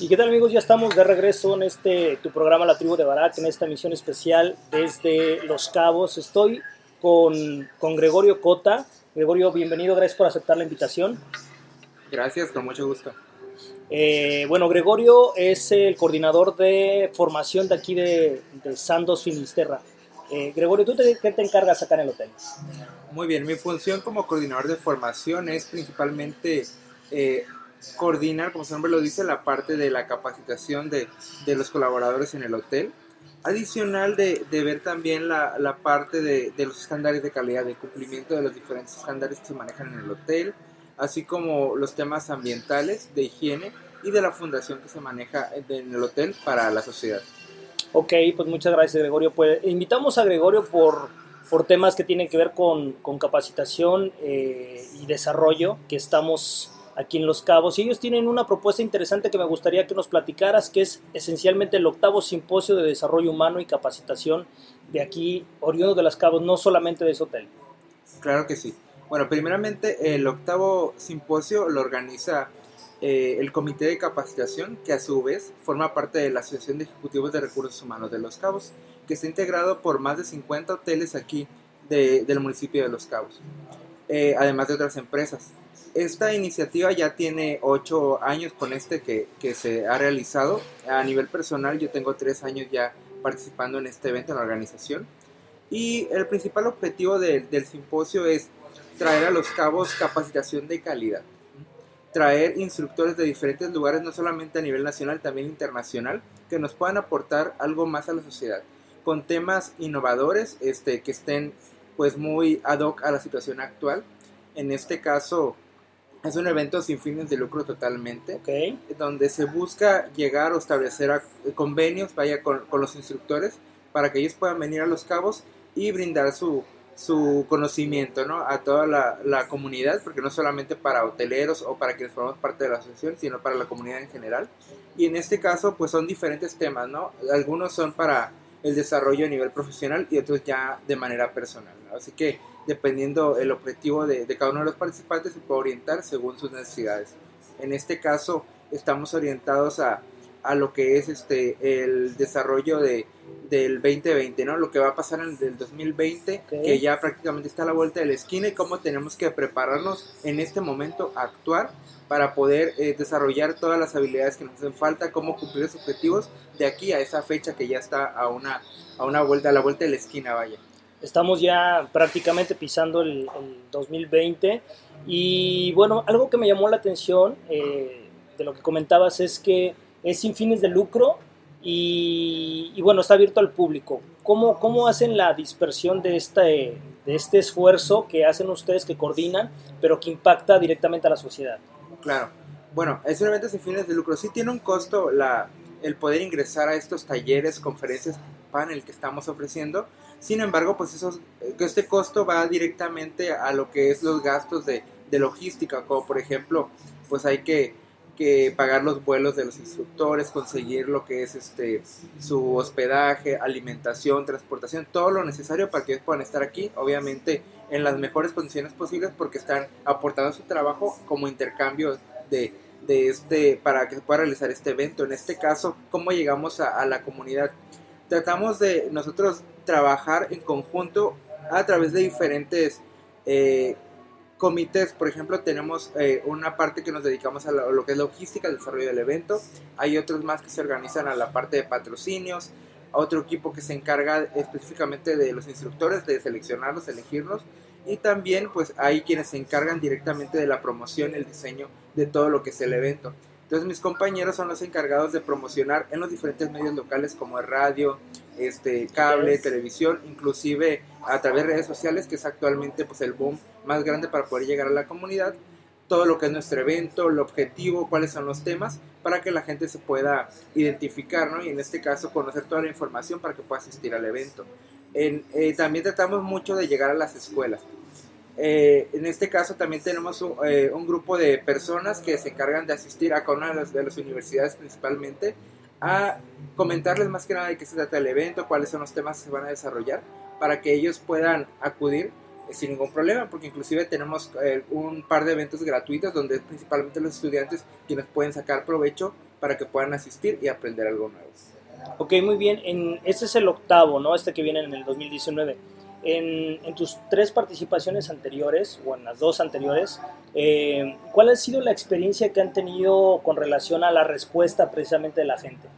¿Y qué tal amigos? Ya estamos de regreso en este tu programa La Tribu de Barak, en esta emisión especial desde Los Cabos. Estoy con, con Gregorio Cota. Gregorio, bienvenido, gracias por aceptar la invitación. Gracias, con mucho gusto. Eh, bueno, Gregorio es el coordinador de formación de aquí de, de Sandos Finisterra. Eh, Gregorio, ¿tú te, qué te encargas acá en el hotel? Muy bien, mi función como coordinador de formación es principalmente eh, coordinar, como su nombre lo dice, la parte de la capacitación de, de los colaboradores en el hotel. Adicional de, de ver también la, la parte de, de, los estándares de calidad, de cumplimiento de los diferentes estándares que se manejan en el hotel, así como los temas ambientales, de higiene y de la fundación que se maneja en el hotel para la sociedad. Ok, pues muchas gracias Gregorio. Pues invitamos a Gregorio por, por temas que tienen que ver con, con capacitación eh, y desarrollo que estamos aquí en Los Cabos. Y ellos tienen una propuesta interesante que me gustaría que nos platicaras, que es esencialmente el octavo simposio de desarrollo humano y capacitación de aquí, oriundo de Los Cabos, no solamente de ese hotel. Claro que sí. Bueno, primeramente el octavo simposio lo organiza eh, el Comité de Capacitación, que a su vez forma parte de la Asociación de Ejecutivos de Recursos Humanos de Los Cabos, que está integrado por más de 50 hoteles aquí de, del municipio de Los Cabos, eh, además de otras empresas. Esta iniciativa ya tiene 8 años con este que, que, se ha realizado. A nivel personal yo tengo 3 años ya participando en este evento en la organización. Y el principal objetivo de, del simposio es traer a los cabos capacitación de calidad traer instructores de diferentes lugares, no solamente a nivel nacional, también internacional, que nos puedan aportar algo más a la sociedad, con temas innovadores, este, que estén pues muy ad hoc a la situación actual. En este caso, es un evento sin fines de lucro totalmente, okay. donde se busca llegar o establecer convenios, vaya, con, con los instructores, para que ellos puedan venir a los cabos y brindar su, su conocimiento ¿no? a toda la, la, comunidad, porque no solamente para hoteleros o para quienes formamos parte de la asociación, sino para la comunidad en general. Y en este caso, pues son diferentes temas, ¿no? Algunos son para el desarrollo a nivel profesional y otros ya de manera personal. ¿no? Así que dependiendo el objetivo de, de, cada uno de los participantes, se puede orientar según sus necesidades. En este caso, estamos orientados a a lo que es este el desarrollo de, del 2020, ¿no? Lo que va a pasar en el 2020, okay. que ya prácticamente está a la vuelta de la esquina y cómo tenemos que prepararnos en este momento, actuar para poder eh, desarrollar todas las habilidades que nos hacen falta, cómo cumplir los objetivos de aquí a esa fecha que ya está a una, a una vuelta, a la vuelta de la esquina, vaya. Estamos ya prácticamente pisando el, el 2020 y bueno, algo que me llamó la atención eh, de lo que comentabas es que es sin fines de lucro y, y, bueno, está abierto al público. ¿Cómo, cómo hacen la dispersión de este, de este esfuerzo que hacen ustedes, que coordinan, pero que impacta directamente a la sociedad? Claro. Bueno, es un evento sin fines de lucro. Sí tiene un costo la, el poder ingresar a estos talleres, conferencias, panel que estamos ofreciendo. Sin embargo, pues esos, este costo va directamente a lo que es los gastos de, de logística, como por ejemplo, pues hay que pagar los vuelos de los instructores, conseguir lo que es este su hospedaje, alimentación, transportación, todo lo necesario para que ellos puedan estar aquí, obviamente en las mejores condiciones posibles porque están aportando su trabajo como intercambio de, este para que se pueda realizar este evento. En este caso, cómo llegamos a la comunidad. Tratamos de nosotros trabajar en conjunto a través de diferentes eh, comités, por ejemplo, tenemos eh, una parte que nos dedicamos a lo, que es logística, el desarrollo del evento. Hay otros más que se organizan a la parte de patrocinios, otro equipo que se encarga específicamente de los instructores, de seleccionarlos, elegirlos. Y también pues hay quienes se encargan directamente de la promoción, el diseño de todo lo que es el evento. Entonces mis compañeros son los encargados de promocionar en los diferentes medios locales como radio, este, cable, televisión, inclusive a través de redes sociales, que es actualmente pues, el boom más grande para poder llegar a la comunidad, todo lo que es nuestro evento, el objetivo, cuáles son los temas, para que la gente se pueda identificar, ¿no? Y en este caso conocer toda la información para que pueda asistir al evento. En, eh, también tratamos mucho de llegar a las escuelas. Eh, en este caso también tenemos un, eh, un, grupo de personas que se encargan de asistir a cada una de las, de las universidades principalmente a comentarles más que nada de qué se trata el evento, cuáles son los temas que se van a desarrollar, para que ellos puedan acudir eh, sin ningún problema, porque inclusive tenemos eh, un par de eventos gratuitos donde principalmente los estudiantes quienes pueden sacar provecho para que puedan asistir y aprender algo nuevo. Ok, muy bien. En, este es el octavo, ¿no? Este que viene en el 2019. En, en tus tres participaciones anteriores, o en las dos anteriores, eh, ¿cuál ha sido la experiencia que han tenido con relación a la respuesta precisamente de la gente?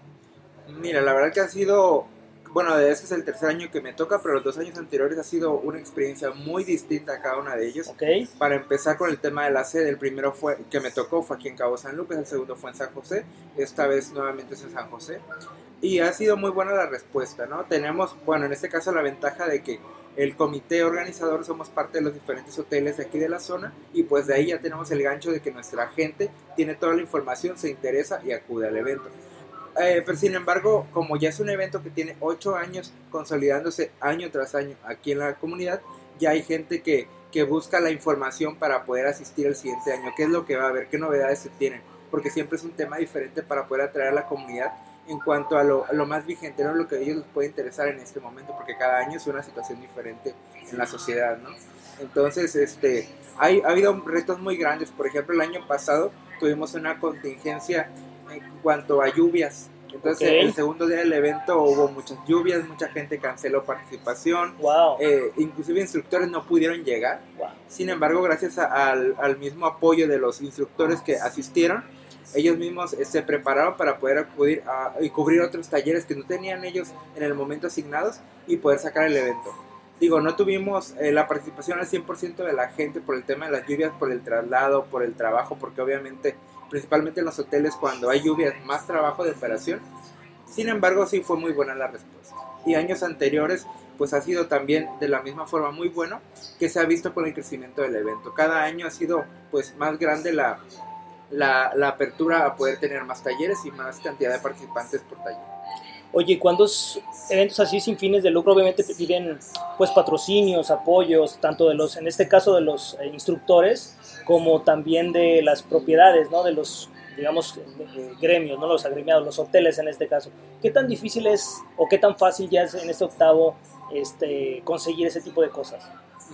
Mira, la verdad que ha sido bueno, este es el tercer año que me toca, pero los dos años anteriores ha sido una experiencia muy distinta a cada una de ellos. Okay. Para empezar con el tema de la sede, el primero fue que me tocó fue aquí en Cabo San Lucas, el segundo fue en San José, esta vez nuevamente es en San José. Y ha sido muy buena la respuesta, ¿no? Tenemos, bueno, en este caso la ventaja de que el comité organizador somos parte de los diferentes hoteles de aquí de la zona y pues de ahí ya tenemos el gancho de que nuestra gente tiene toda la información, se interesa y acude al evento. Eh, pero sin embargo, como ya es un evento que tiene ocho años consolidándose año tras año aquí en la comunidad, ya hay gente que, que busca la información para poder asistir el siguiente año. ¿Qué es lo que va a haber? ¿Qué novedades se tienen? Porque siempre es un tema diferente para poder atraer a la comunidad en cuanto a lo, a lo más vigente, ¿no? lo que a ellos les puede interesar en este momento, porque cada año es una situación diferente en la sociedad. ¿no? Entonces, este, hay, ha habido retos muy grandes. Por ejemplo, el año pasado tuvimos una contingencia en cuanto a lluvias. Entonces, Ok. el segundo día del evento hubo muchas lluvias, mucha gente canceló participación, Wow. eh, inclusive instructores no pudieron llegar. wow. Sin embargo, gracias a- al, al mismo apoyo de los instructores que asistieron, ellos mismos se prepararon para poder acudir y cubrir otros talleres que no tenían ellos en el momento asignados y poder sacar el evento. Digo, no tuvimos eh, la participación al 100% de la gente por el tema de las lluvias, por el traslado, por el trabajo, porque obviamente, principalmente en los hoteles, cuando hay lluvias, más trabajo de operación. Sin embargo, sí fue muy buena la respuesta. Y años anteriores, pues ha sido también de la misma forma muy bueno que se ha visto con el crecimiento del evento. Cada año ha sido pues más grande la, la, la apertura a poder tener más talleres y más cantidad de participantes por taller. Oye, cuando eventos así sin fines de lucro, obviamente te piden pues patrocinios, apoyos, tanto de los, en este caso de los eh, instructores, como también de las propiedades, ¿no? De los, digamos, gremios, ¿no? Los agremiados, los hoteles en este caso. ¿Qué tan difícil es o qué tan fácil ya es en este octavo este, conseguir ese tipo de cosas?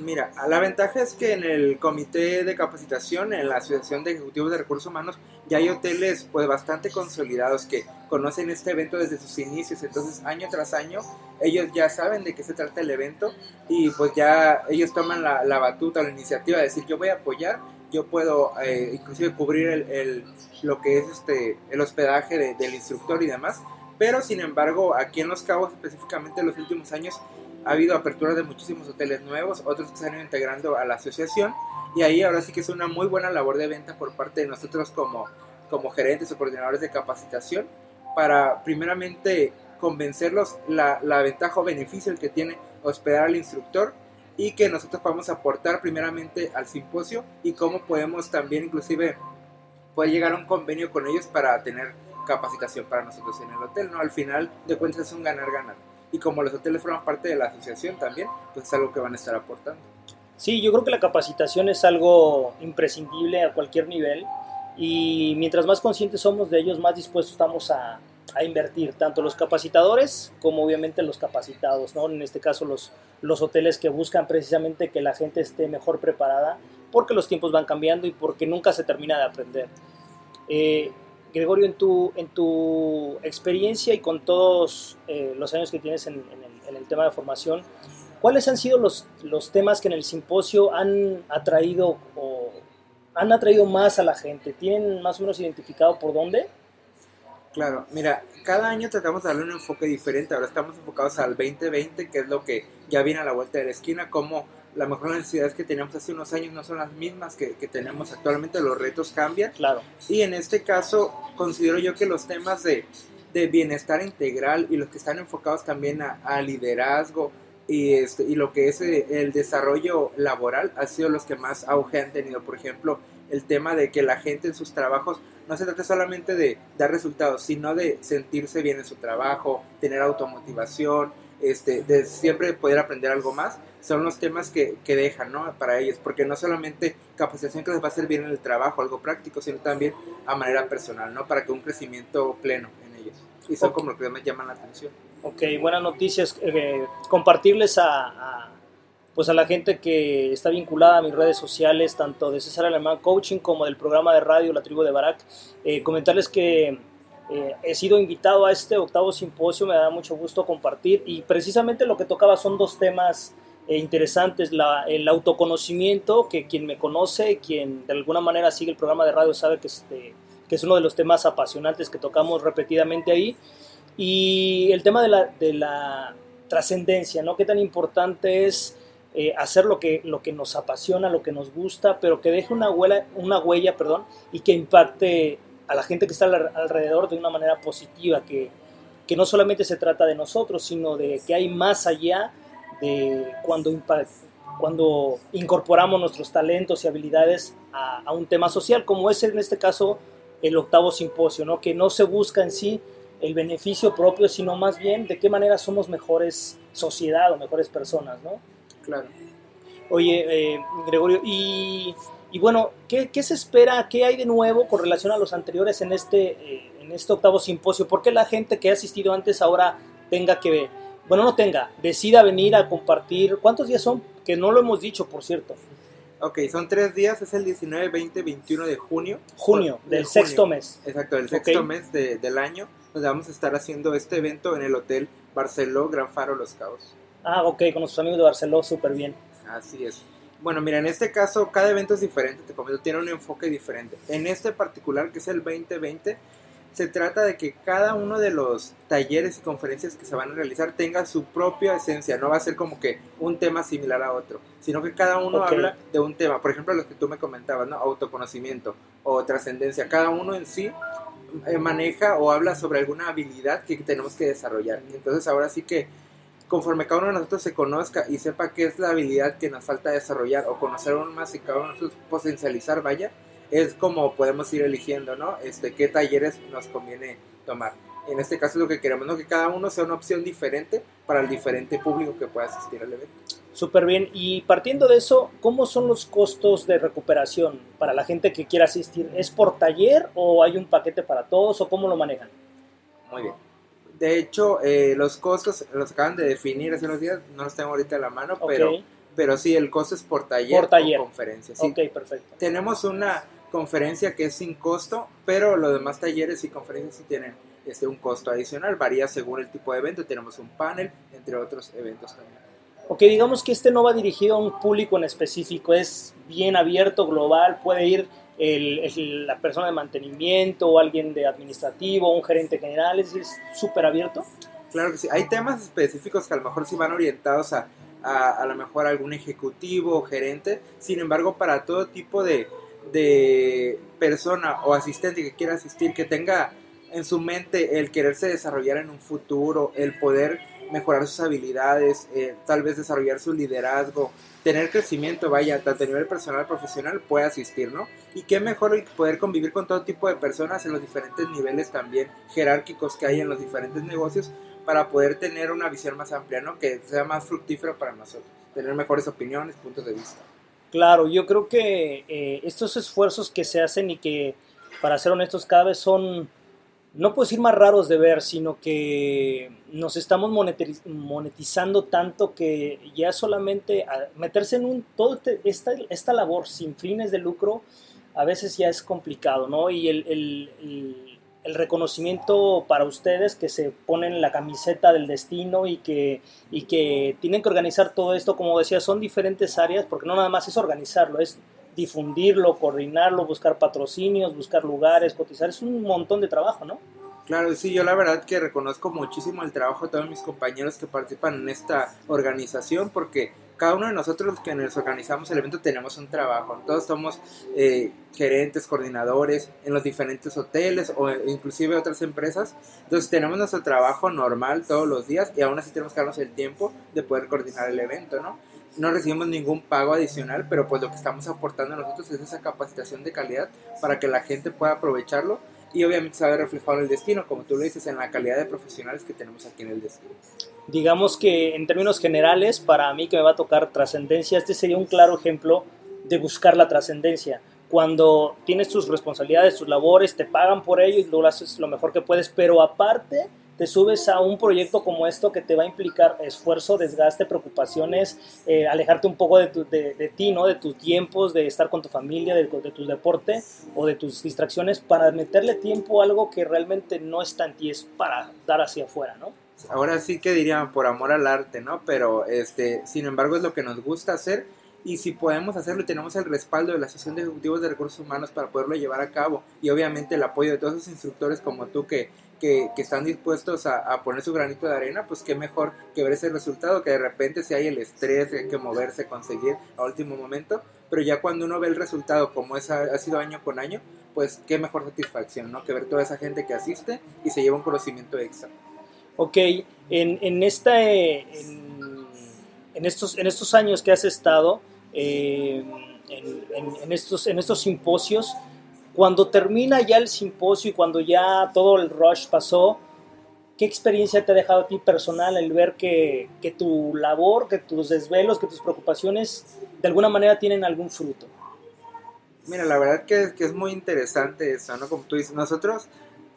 Mira, la ventaja es que en el comité de capacitación, en la Asociación de Ejecutivos de Recursos Humanos, ya hay hoteles pues bastante consolidados que conocen este evento desde sus inicios, entonces año tras año ellos ya saben de qué se trata el evento y pues ya ellos toman la, la batuta, la iniciativa de decir yo voy a apoyar, yo puedo eh, inclusive cubrir el, lo que es este el hospedaje de- del instructor y demás, pero sin embargo aquí en Los Cabos específicamente en los últimos años ha habido apertura de muchísimos hoteles nuevos, otros que se han ido integrando a la asociación y ahí ahora sí que es una muy buena labor de venta por parte de nosotros como, como gerentes o coordinadores de capacitación para primeramente convencerlos la, la ventaja o beneficio que tiene hospedar al instructor y que nosotros podamos aportar primeramente al simposio y cómo podemos también inclusive poder llegar a un convenio con ellos para tener capacitación para nosotros en el hotel, ¿no? Al final de cuentas es un ganar-ganar. Y como los hoteles forman parte de la asociación también, pues es algo que van a estar aportando. Sí, yo creo que la capacitación es algo imprescindible a cualquier nivel y mientras más conscientes somos de ellos, más dispuestos estamos a, a invertir, tanto los capacitadores como obviamente los capacitados, ¿no? En este caso los, los hoteles que buscan precisamente que la gente esté mejor preparada porque los tiempos van cambiando y porque nunca se termina de aprender. Eh, Gregorio, en tu, en tu experiencia y con todos eh, los años que tienes en, el, tema de formación, ¿Cuáles han sido los, los temas que en el simposio han atraído o han atraído más a la gente? ¿Tienen más o menos identificado por dónde? Claro, mira, cada año tratamos de darle un enfoque diferente. Ahora estamos enfocados al 2020, que es lo que ya viene a la vuelta de la esquina, como la mejor necesidades que teníamos hace unos años no son las mismas que, que tenemos actualmente, los retos cambian. Claro. Y en este caso considero yo que los temas de, de bienestar integral y los que están enfocados también a, a liderazgo y, este, y lo que es eh, el desarrollo laboral ha sido los que más auge han tenido. Por ejemplo, el tema de que la gente en sus trabajos no se trata solamente de dar resultados, sino de sentirse bien en su trabajo, tener automotivación, este, de siempre poder aprender algo más, son los temas que, que dejan ¿no? para ellos, porque no solamente capacitación que les va a bien en el trabajo, algo práctico, sino también a manera personal, ¿no? para que un crecimiento pleno en ellos. Y son Ok. como lo que me llaman la atención. Ok, buenas noticias. eh, compartirles a, a, pues a la gente que está vinculada a mis redes sociales, tanto de César Alemán Coaching como del programa de radio La Tribu de Barak, eh, comentarles que eh, he sido invitado a este octavo simposio, me da mucho gusto compartir y precisamente lo que tocaba son dos temas eh, interesantes, la, el autoconocimiento, que quien me conoce, quien de alguna manera sigue el programa de radio sabe que, este, que es uno de los temas apasionantes que tocamos repetidamente ahí, y el tema de la, de la trascendencia, ¿no? Qué tan importante es eh, hacer lo que, lo que nos apasiona, lo que nos gusta, pero que deje una huella, una huella perdón, y que impacte a la gente que está alrededor de una manera positiva, que, que no solamente se trata de nosotros, sino de que hay más allá de cuando, cuando incorporamos nuestros talentos y habilidades a, a, un tema social, como es en este caso el octavo simposio, ¿no? que no se busca en sí el beneficio propio, sino más bien de qué manera somos mejores sociedad o mejores personas, ¿no? Claro. Oye, eh, Gregorio, y, y bueno, ¿qué, ¿qué, se espera? ¿Qué hay de nuevo con relación a los anteriores en este, eh, en este octavo simposio? ¿Por qué la gente que ha asistido antes ahora tenga que, bueno, no tenga, decida venir a compartir? ¿Cuántos días son? Que no lo hemos dicho, por cierto. Ok, son tres días, es el 19, 20, 21 de junio. Junio, del sexto mes. Exacto, del sexto okay. mes de, del año, donde vamos a estar haciendo este evento en el Hotel Barceló Gran Faro Los Cabos. Ah, ok, con nuestros amigos de Barceló, súper bien. Así es. Bueno, mira, en este caso cada evento es diferente, te comento, tiene un enfoque diferente. En este particular, que es el 2020, se trata de que cada uno de los talleres y conferencias que se van a realizar tenga su propia esencia, no va a ser como que un tema similar a otro, sino que cada uno okay. habla de un tema. Por ejemplo, lo que tú me comentabas, ¿no? Autoconocimiento o trascendencia. Cada uno en sí eh, maneja o habla sobre alguna habilidad que tenemos que desarrollar. Entonces ahora sí que conforme cada uno de nosotros se conozca y sepa qué es la habilidad que nos falta desarrollar o conocer aún más y cada uno de nosotros potencializar, vaya, es como podemos ir eligiendo, ¿no? Este, qué talleres nos conviene tomar. En este caso lo que queremos, ¿no? Que cada uno sea una opción diferente para el diferente público que pueda asistir al evento. Súper bien. Y partiendo de eso, ¿cómo son los costos de recuperación para la gente que quiera asistir? ¿Es por taller o hay un paquete para todos o cómo lo manejan? Muy bien. De hecho, eh, los costos los acaban de definir hace unos días, no los tengo ahorita a la mano, okay. pero, pero sí, el costo es por taller, por taller. o conferencia. Sí. Ok, perfecto. Tenemos una conferencia que es sin costo, pero los demás talleres y conferencias sí tienen este, un costo adicional, varía según el tipo de evento, tenemos un panel, entre otros eventos también. Ok, digamos que este no va dirigido a un público en específico, es bien abierto, global, puede ir el, la persona de mantenimiento o alguien de administrativo, un gerente general, es súper abierto. Claro que sí, hay temas específicos que a lo mejor sí van orientados a, a, a lo mejor algún ejecutivo o gerente, sin embargo para todo tipo de, de persona o asistente que quiera asistir, que tenga en su mente el quererse desarrollar en un futuro, el poder mejorar sus habilidades, eh, tal vez desarrollar su liderazgo, tener crecimiento, vaya, tanto a nivel personal, profesional, puede asistir, ¿no? Y qué mejor poder convivir con todo tipo de personas en los diferentes niveles también jerárquicos que hay en los diferentes negocios para poder tener una visión más amplia, ¿no? Que sea más fructífero para nosotros, tener mejores opiniones, puntos de vista. Claro, yo creo que eh, estos esfuerzos que se hacen y que, para ser honestos, cada vez son no puedo decir más raros de ver, sino que nos estamos monetizando tanto que ya solamente meterse en un, todo esta, esta labor sin fines de lucro a veces ya es complicado, ¿no? Y el, el, reconocimiento para ustedes que se ponen la camiseta del destino y que, y que tienen que organizar todo esto, como decía, son diferentes áreas, porque no nada más es organizarlo, es difundirlo, coordinarlo, buscar patrocinios, buscar lugares, cotizar, es un montón de trabajo, ¿no? Claro, sí, yo la verdad que reconozco muchísimo el trabajo de todos mis compañeros que participan en esta organización porque cada uno de nosotros que nos organizamos el evento tenemos un trabajo, todos somos eh, gerentes, coordinadores en los diferentes hoteles o inclusive otras empresas, entonces tenemos nuestro trabajo normal todos los días y aún así tenemos que darnos el tiempo de poder coordinar el evento, ¿no? No recibimos ningún pago adicional, pero pues lo que estamos aportando nosotros es esa capacitación de calidad para que la gente pueda aprovecharlo y obviamente se ve en el destino, como tú lo dices, en la calidad de profesionales que tenemos aquí en el destino. Digamos que en términos generales, para mí que me va a tocar trascendencia, este sería un claro ejemplo de buscar la trascendencia. Cuando tienes tus responsabilidades, tus labores, te pagan por ello y lo haces lo mejor que puedes, pero aparte te subes a un proyecto como esto que te va a implicar esfuerzo, desgaste, preocupaciones, eh, alejarte un poco de, tu, de, ti, ¿no? De tus tiempos, de estar con tu familia, de, de, tu deporte o de tus distracciones para meterle tiempo a algo que realmente no está en ti, es para dar hacia afuera, ¿no? Ahora sí que dirían por amor al arte, ¿no? Pero este, sin embargo es lo que nos gusta hacer y si podemos hacerlo y tenemos el respaldo de la Asociación de Ejecutivos de Recursos Humanos para poderlo llevar a cabo y obviamente el apoyo de todos esos instructores como tú que, que, están dispuestos a, poner su granito de arena, pues qué mejor que ver ese resultado, que de repente si hay el estrés, hay que moverse, conseguir a último momento, pero ya cuando uno ve el resultado como es, ha, sido año con año, pues qué mejor satisfacción, ¿no? Que ver toda esa gente que asiste y se lleva un conocimiento extra. Ok, en, en esta... En en estos, en estos años que has estado eh, en, estos, en estos simposios, cuando termina ya el simposio y cuando ya todo el rush pasó, ¿qué experiencia te ha dejado a ti personal el ver que, que tu labor, que tus desvelos, que tus preocupaciones de alguna manera tienen algún fruto? Mira, la verdad que, que es muy interesante eso, ¿no? Como tú dices, nosotros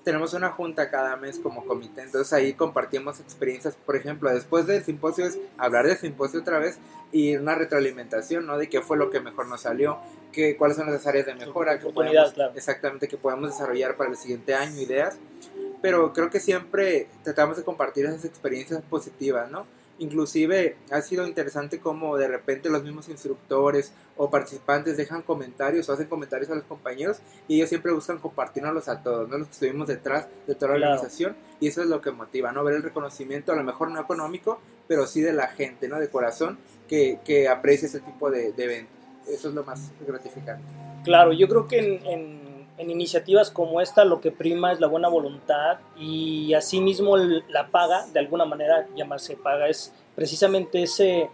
tenemos una junta cada mes como comité, entonces ahí compartimos experiencias, por ejemplo, después del simposio es hablar del simposio otra vez y una retroalimentación, ¿no? De qué fue lo que mejor nos salió, qué, cuáles son las áreas de mejora que podemos, exactamente que podemos desarrollar para el siguiente año, ideas, pero creo que siempre tratamos de compartir esas experiencias positivas, ¿no? Inclusive ha sido interesante como de repente los mismos instructores o participantes dejan comentarios o hacen comentarios a los compañeros y ellos siempre buscan compartirnos a todos, ¿no? Los que estuvimos detrás de toda la organización y eso es lo que motiva, ¿no? Ver el reconocimiento, a lo mejor no económico, pero sí de la gente, ¿no? De corazón que, que aprecia ese tipo de, eventos. Eso es lo más gratificante. Claro, yo creo que en en iniciativas como esta lo que prima es la buena voluntad y asimismo la paga, de alguna manera llamarse paga, es precisamente ese,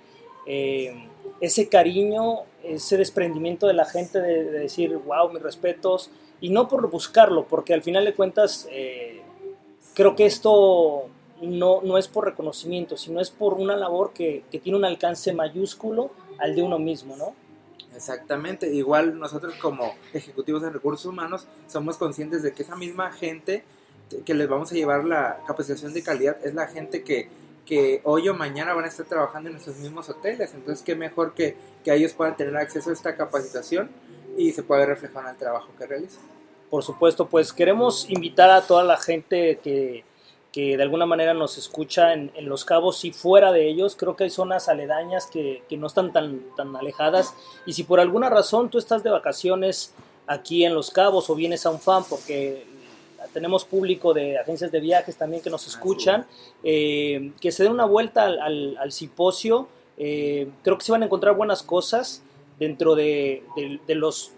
eh, ese cariño, ese desprendimiento de la gente de, decir, wow, mis respetos, y no por buscarlo, porque al final de cuentas eh, creo que esto no, no es por reconocimiento, sino es por una labor que, que tiene un alcance mayúsculo al de uno mismo, ¿no? Exactamente, igual nosotros como ejecutivos de recursos humanos somos conscientes de que esa misma gente que les vamos a llevar la capacitación de calidad es la gente que, que hoy o mañana van a estar trabajando en nuestros mismos hoteles. Entonces, qué mejor que, que ellos puedan tener acceso a esta capacitación y se puede reflejar en el trabajo que realizan. Por supuesto, pues queremos invitar a toda la gente que que de alguna manera nos escucha en, Los Cabos y fuera de ellos. Creo que hay zonas aledañas que, no están tan, tan alejadas. Y si por alguna razón tú estás de vacaciones aquí en Los Cabos o vienes a un fan, porque tenemos público de agencias de viajes también que nos escuchan, eh, que se den una vuelta al, al. Eh, creo que se van a encontrar buenas cosas dentro de, de los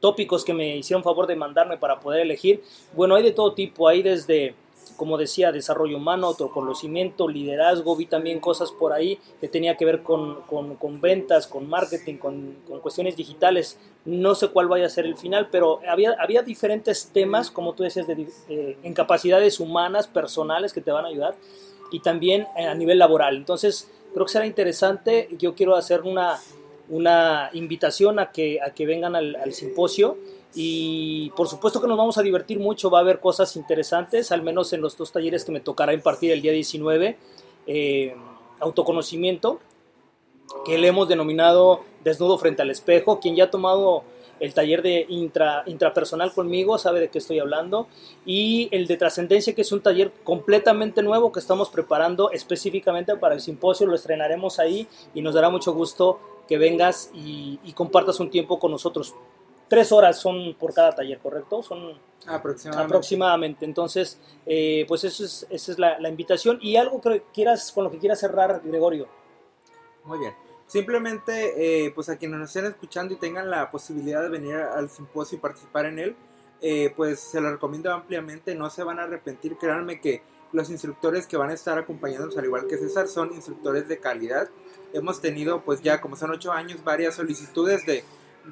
tópicos que me hicieron favor de mandarme para poder elegir. Bueno, hay de todo tipo, hay desde como decía, desarrollo humano, autoconocimiento, liderazgo, vi también cosas por ahí que tenía que ver con, con, ventas, con marketing, con, con, cuestiones digitales. No sé cuál vaya a ser el final, pero había, había diferentes temas, como tú decías, de, eh, en capacidades humanas, personales que te van a ayudar y también eh, a nivel laboral. Entonces, creo que será interesante. Yo quiero hacer una, una invitación a que, a que vengan al, al simposio y por supuesto que nos vamos a divertir mucho, va a haber cosas interesantes, al menos en los dos talleres que me tocará impartir el día 19, eh, autoconocimiento, que le hemos denominado desnudo frente al espejo, quien ya ha tomado el taller de intra, intrapersonal conmigo sabe de qué estoy hablando, y el de trascendencia, que es un taller completamente nuevo que estamos preparando específicamente para el simposio, lo estrenaremos ahí y nos dará mucho gusto que vengas y, y compartas un tiempo con nosotros tres horas son por cada taller, ¿correcto? Son aproximadamente. aproximadamente. Entonces, eh, pues eso es, esa es la, invitación. ¿Y algo que quieras, con lo que quieras cerrar, Gregorio? Muy bien. Simplemente, eh, pues a quienes nos estén escuchando y tengan la posibilidad de venir al simposio y participar en él, eh, pues se lo recomiendo ampliamente, no se van a arrepentir, créanme que los instructores que van a estar acompañándonos, al igual que César, son instructores de calidad. Hemos tenido, pues ya como son ocho años, varias solicitudes de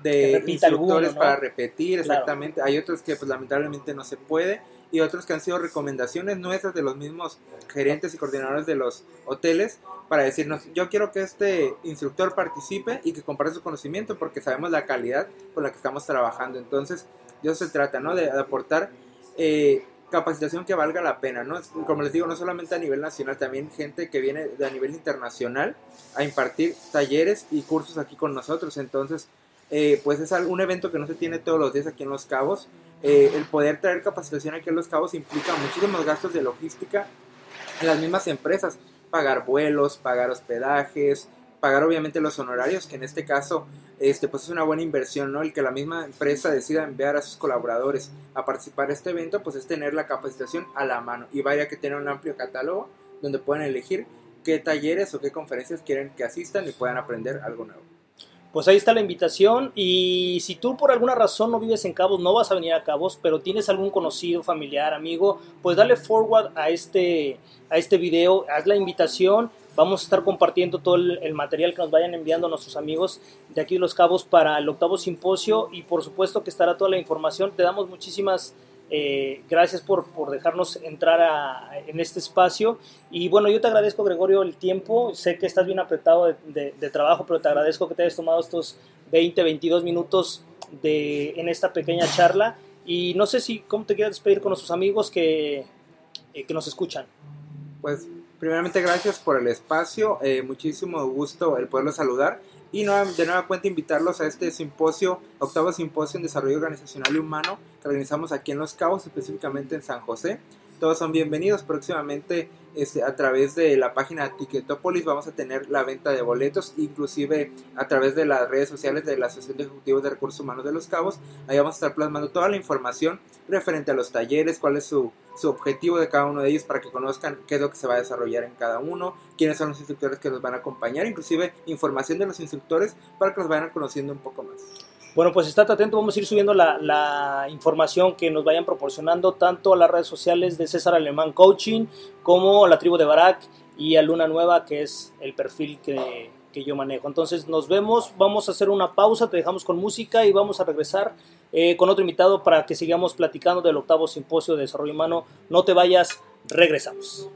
de instructores para repetir, exactamente. Hay otros que pues lamentablemente no se puede y otros que han sido recomendaciones nuestras de los mismos gerentes y coordinadores de los hoteles para decirnos, yo quiero que este instructor participe y que comparte su conocimiento porque sabemos la calidad con la que estamos trabajando. Entonces, de eso se trata, ¿no? De, aportar eh, capacitación que valga la pena, ¿no? Como les digo, no solamente a nivel nacional, también gente que viene de a nivel internacional a impartir talleres y cursos aquí con nosotros. Entonces, eh, pues es un evento que no se tiene todos los días aquí en Los Cabos. Eh, el poder traer capacitación aquí en Los Cabos implica muchísimos gastos de logística en las mismas empresas. Pagar vuelos, pagar hospedajes, pagar obviamente los honorarios, que en este caso este, pues es una buena inversión, ¿no? El que la misma empresa decida enviar a sus colaboradores a participar en este evento, pues es tener la capacitación a la mano y vaya que tener un amplio catálogo donde pueden elegir qué talleres o qué conferencias quieren que asistan y puedan aprender algo nuevo. Pues ahí está la invitación. Y si tú por alguna razón no vives en Cabos, no vas a venir a Cabos, pero tienes algún conocido, familiar, amigo, pues dale forward a este, a este video, haz la invitación. Vamos a estar compartiendo todo el, material que nos vayan enviando nuestros amigos de aquí de Los Cabos para el octavo simposio. Y por supuesto que estará toda la información. Te damos muchísimas eh, gracias por, por, dejarnos entrar en este espacio. Y bueno, yo te agradezco, Gregorio, el tiempo. Sé que estás bien apretado de, de, trabajo, pero te agradezco que te hayas tomado estos 20, 22 minutos de, en esta pequeña charla. Y no sé si, ¿cómo te quieres despedir con nuestros amigos que, eh, que nos escuchan? Pues Primeramente, gracias por el espacio. Eh, muchísimo gusto el poderlos saludar. Y de nueva cuenta invitarlos a este simposio, octavo simposio en desarrollo organizacional y humano que organizamos aquí en Los Cabos, específicamente en San José. Todos son bienvenidos. Próximamente este, a través de la página Ticketopolis vamos a tener la venta de boletos, inclusive a través de las redes sociales de la Asociación de Ejecutivos de Recursos Humanos de Los Cabos. Ahí vamos a estar plasmando toda la información referente a los talleres, cuál es su, su objetivo de cada uno de ellos para que conozcan qué es lo que se va a desarrollar en cada uno, quiénes son los instructores que nos van a acompañar, inclusive información de los instructores para que nos vayan conociendo un poco más. Bueno, pues estate atento, vamos a ir subiendo la, información que nos vayan proporcionando tanto a las redes sociales de César Alemán Coaching como a la tribu de Barak y a Luna Nueva, que es el perfil que, que yo manejo. Entonces nos vemos, vamos a hacer una pausa, te dejamos con música y vamos a regresar eh, con otro invitado para que sigamos platicando del octavo simposio de desarrollo humano. No te vayas, regresamos.